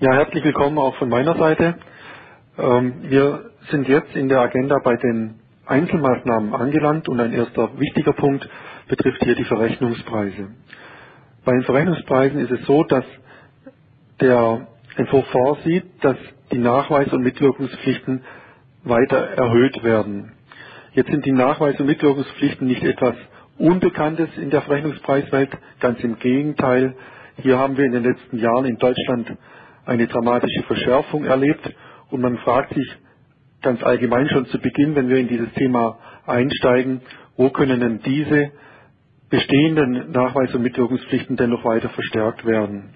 Ja, herzlich willkommen auch von meiner Seite. Ähm, wir sind jetzt in der Agenda bei den Einzelmaßnahmen angelangt und ein erster wichtiger Punkt betrifft hier die Verrechnungspreise. Bei den Verrechnungspreisen ist es so, dass der Entwurf vorsieht, dass die Nachweis- und Mitwirkungspflichten weiter erhöht werden. Jetzt sind die Nachweis- und Mitwirkungspflichten nicht etwas Unbekanntes in der Verrechnungspreiswelt, ganz im Gegenteil. Hier haben wir in den letzten Jahren in Deutschland eine dramatische Verschärfung erlebt und man fragt sich ganz allgemein schon zu Beginn, wenn wir in dieses Thema einsteigen, wo können denn diese bestehenden Nachweis- und Mitwirkungspflichten denn noch weiter verstärkt werden?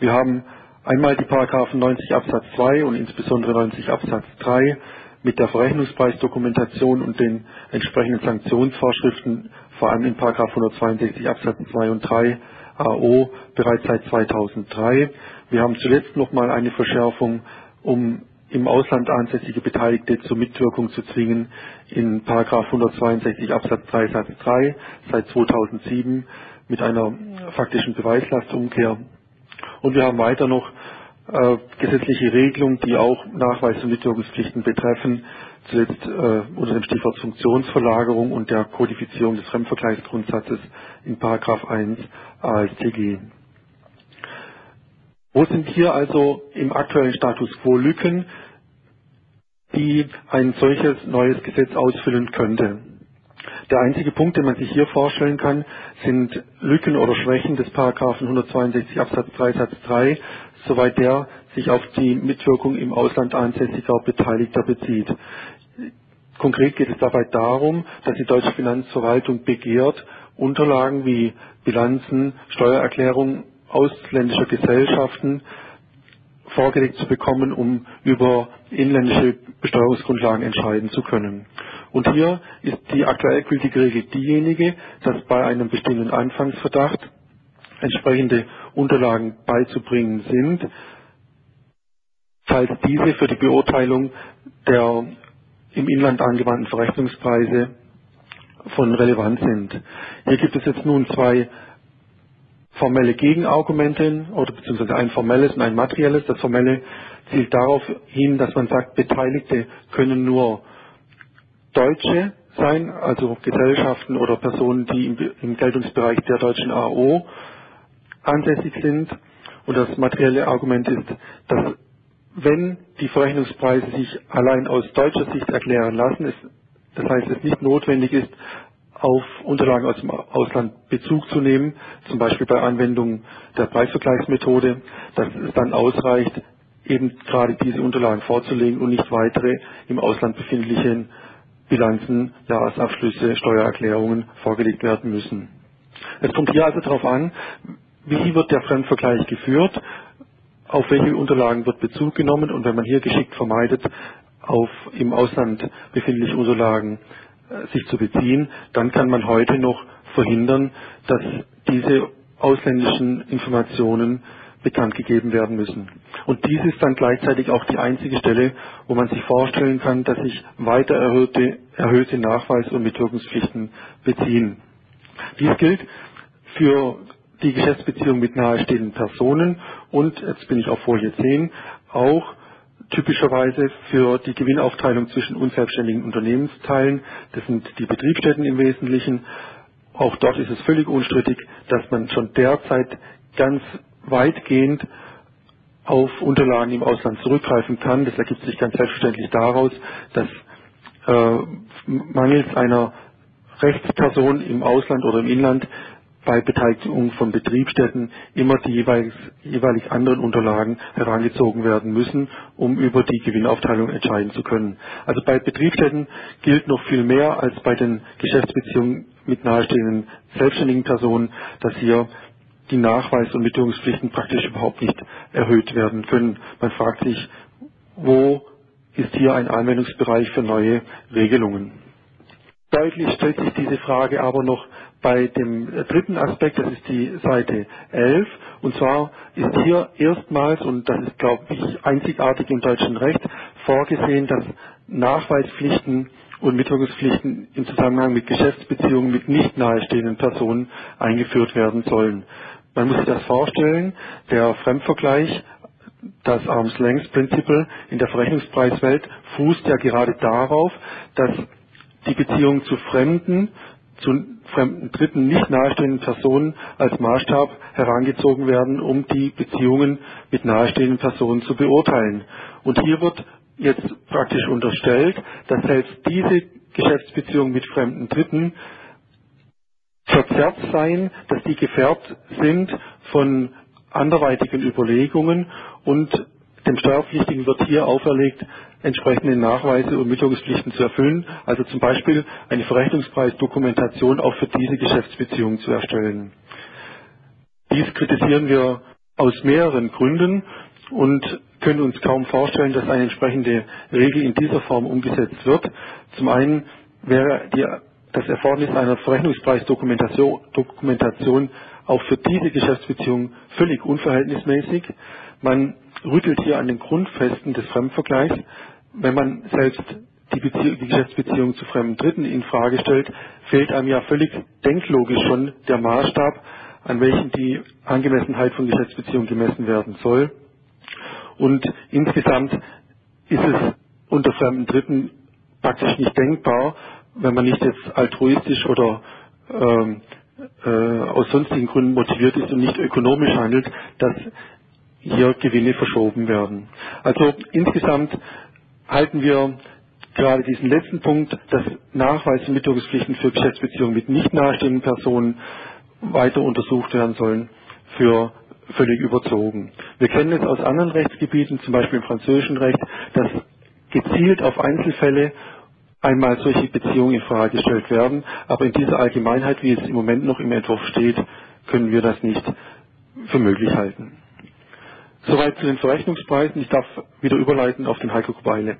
Wir haben einmal die Paragraphen 90 Absatz 2 und insbesondere 90 Absatz 3 mit der Verrechnungspreisdokumentation und den entsprechenden Sanktionsvorschriften, vor allem in Paragraph 162 Absatz 2 und 3 AO bereits seit 2003. Wir haben zuletzt nochmal eine Verschärfung, um im Ausland ansässige Beteiligte zur Mitwirkung zu zwingen in Paragraph 162 Absatz 3 Satz 3 seit 2007 mit einer faktischen Beweislastumkehr. Und wir haben weiter noch äh, gesetzliche Regelungen, die auch Nachweis- und Mitwirkungspflichten betreffen, zuletzt äh, unter dem Stichwort Funktionsverlagerung und der Kodifizierung des Fremdvergleichsgrundsatzes in Paragraph 1 AStG. Wo sind hier also im aktuellen Status quo Lücken, die ein solches neues Gesetz ausfüllen könnte? Der einzige Punkt, den man sich hier vorstellen kann, sind Lücken oder Schwächen des Paragraphen 162 Absatz 3 Satz 3, soweit der sich auf die Mitwirkung im Ausland ansässiger Beteiligter bezieht. Konkret geht es dabei darum, dass die deutsche Finanzverwaltung begehrt, Unterlagen wie Bilanzen, Steuererklärungen ausländischer Gesellschaften vorgelegt zu bekommen, um über inländische Besteuerungsgrundlagen entscheiden zu können. Und hier ist die aktuell gültige Regel diejenige, dass bei einem bestehenden Anfangsverdacht entsprechende Unterlagen beizubringen sind, falls diese für die Beurteilung der im Inland angewandten Verrechnungspreise von Relevanz sind. Hier gibt es jetzt nun zwei formelle Gegenargumente oder beziehungsweise ein formelles und ein materielles. Das formelle zielt darauf hin, dass man sagt, Beteiligte können nur Deutsche sein, also Gesellschaften oder Personen, die im, im Geltungsbereich der deutschen AO ansässig sind. Und das materielle Argument ist, dass wenn die Verrechnungspreise sich allein aus deutscher Sicht erklären lassen, es, das heißt, es nicht notwendig ist, auf Unterlagen aus dem Ausland Bezug zu nehmen, zum Beispiel bei Anwendung der Preisvergleichsmethode, dass es dann ausreicht, eben gerade diese Unterlagen vorzulegen und nicht weitere im Ausland befindliche Bilanzen, Jahresabschlüsse, Steuererklärungen vorgelegt werden müssen. Es kommt hier also darauf an, wie wird der Fremdvergleich geführt, auf welche Unterlagen wird Bezug genommen und wenn man hier geschickt vermeidet, auf im Ausland befindliche Unterlagen sich zu beziehen, dann kann man heute noch verhindern, dass diese ausländischen Informationen bekannt gegeben werden müssen. Und dies ist dann gleichzeitig auch die einzige Stelle, wo man sich vorstellen kann, dass sich weiter erhöhte, erhöhte Nachweis- und Mitwirkungspflichten beziehen. Dies gilt für die Geschäftsbeziehung mit nahestehenden Personen und, jetzt bin ich auf Folie 10, auch typischerweise für die Gewinnaufteilung zwischen unselbstständigen Unternehmensteilen. Das sind die Betriebsstätten im Wesentlichen. Auch dort ist es völlig unstrittig, dass man schon derzeit ganz weitgehend auf Unterlagen im Ausland zurückgreifen kann. Das ergibt sich ganz selbstverständlich daraus, dass äh, mangels einer Rechtsperson im Ausland oder im Inland bei Beteiligung von Betriebsstätten immer die jeweils, jeweilig anderen Unterlagen herangezogen werden müssen, um über die Gewinnaufteilung entscheiden zu können. Also bei Betriebsstätten gilt noch viel mehr als bei den Geschäftsbeziehungen mit nahestehenden selbstständigen Personen, dass hier die Nachweis- und Mitteilungspflichten praktisch überhaupt nicht erhöht werden können. Man fragt sich, wo ist hier ein Anwendungsbereich für neue Regelungen? Deutlich stellt sich diese Frage aber noch bei dem dritten Aspekt, das ist die Seite 11. Und zwar ist hier erstmals, und das ist, glaube ich, einzigartig im deutschen Recht, vorgesehen, dass Nachweispflichten und Mitwirkungspflichten im Zusammenhang mit Geschäftsbeziehungen mit nicht nahestehenden Personen eingeführt werden sollen. Man muss sich das vorstellen, der Fremdvergleich Das Arm's Length Principle in der Verrechnungspreiswelt fußt ja gerade darauf, dass die Beziehung zu Fremden, zu fremden Dritten nicht nahestehenden Personen als Maßstab herangezogen werden, um die Beziehungen mit nahestehenden Personen zu beurteilen. Und hier wird jetzt praktisch unterstellt, dass selbst diese Geschäftsbeziehungen mit fremden Dritten verzerrt seien, dass die gefärbt sind von anderweitigen Überlegungen und dem Steuerpflichtigen wird hier auferlegt, entsprechende Nachweise und Mitwirkungspflichten zu erfüllen, also zum Beispiel eine Verrechnungspreisdokumentation auch für diese Geschäftsbeziehungen zu erstellen. Dies kritisieren wir aus mehreren Gründen und können uns kaum vorstellen, dass eine entsprechende Regel in dieser Form umgesetzt wird. Zum einen wäre die, das Erfordernis einer Verrechnungspreisdokumentation Dokumentation auch für diese Geschäftsbeziehung völlig unverhältnismäßig. Man rüttelt hier an den Grundfesten des Fremdvergleichs. Wenn man selbst die, Beziehung, die Geschäftsbeziehung zu fremden Dritten in Frage stellt, fehlt einem ja völlig denklogisch schon der Maßstab, an welchem die Angemessenheit von Geschäftsbeziehungen gemessen werden soll. Und insgesamt ist es unter fremden Dritten praktisch nicht denkbar, wenn man nicht jetzt altruistisch oder ähm, äh, aus sonstigen Gründen motiviert ist und nicht ökonomisch handelt, dass hier Gewinne verschoben werden. Also insgesamt halten wir gerade diesen letzten Punkt, dass Nachweis und Mitwirkungspflichten für Geschäftsbeziehungen mit nicht nahestehenden Personen weiter untersucht werden sollen, für völlig überzogen. Wir kennen es aus anderen Rechtsgebieten, zum Beispiel im französischen Recht, dass gezielt auf Einzelfälle einmal solche Beziehungen in Frage gestellt werden, aber in dieser Allgemeinheit, wie es im Moment noch im Entwurf steht, können wir das nicht für möglich halten. Soweit zu den Verrechnungspreisen. Ich darf wieder überleiten auf den Heiko Kubeile.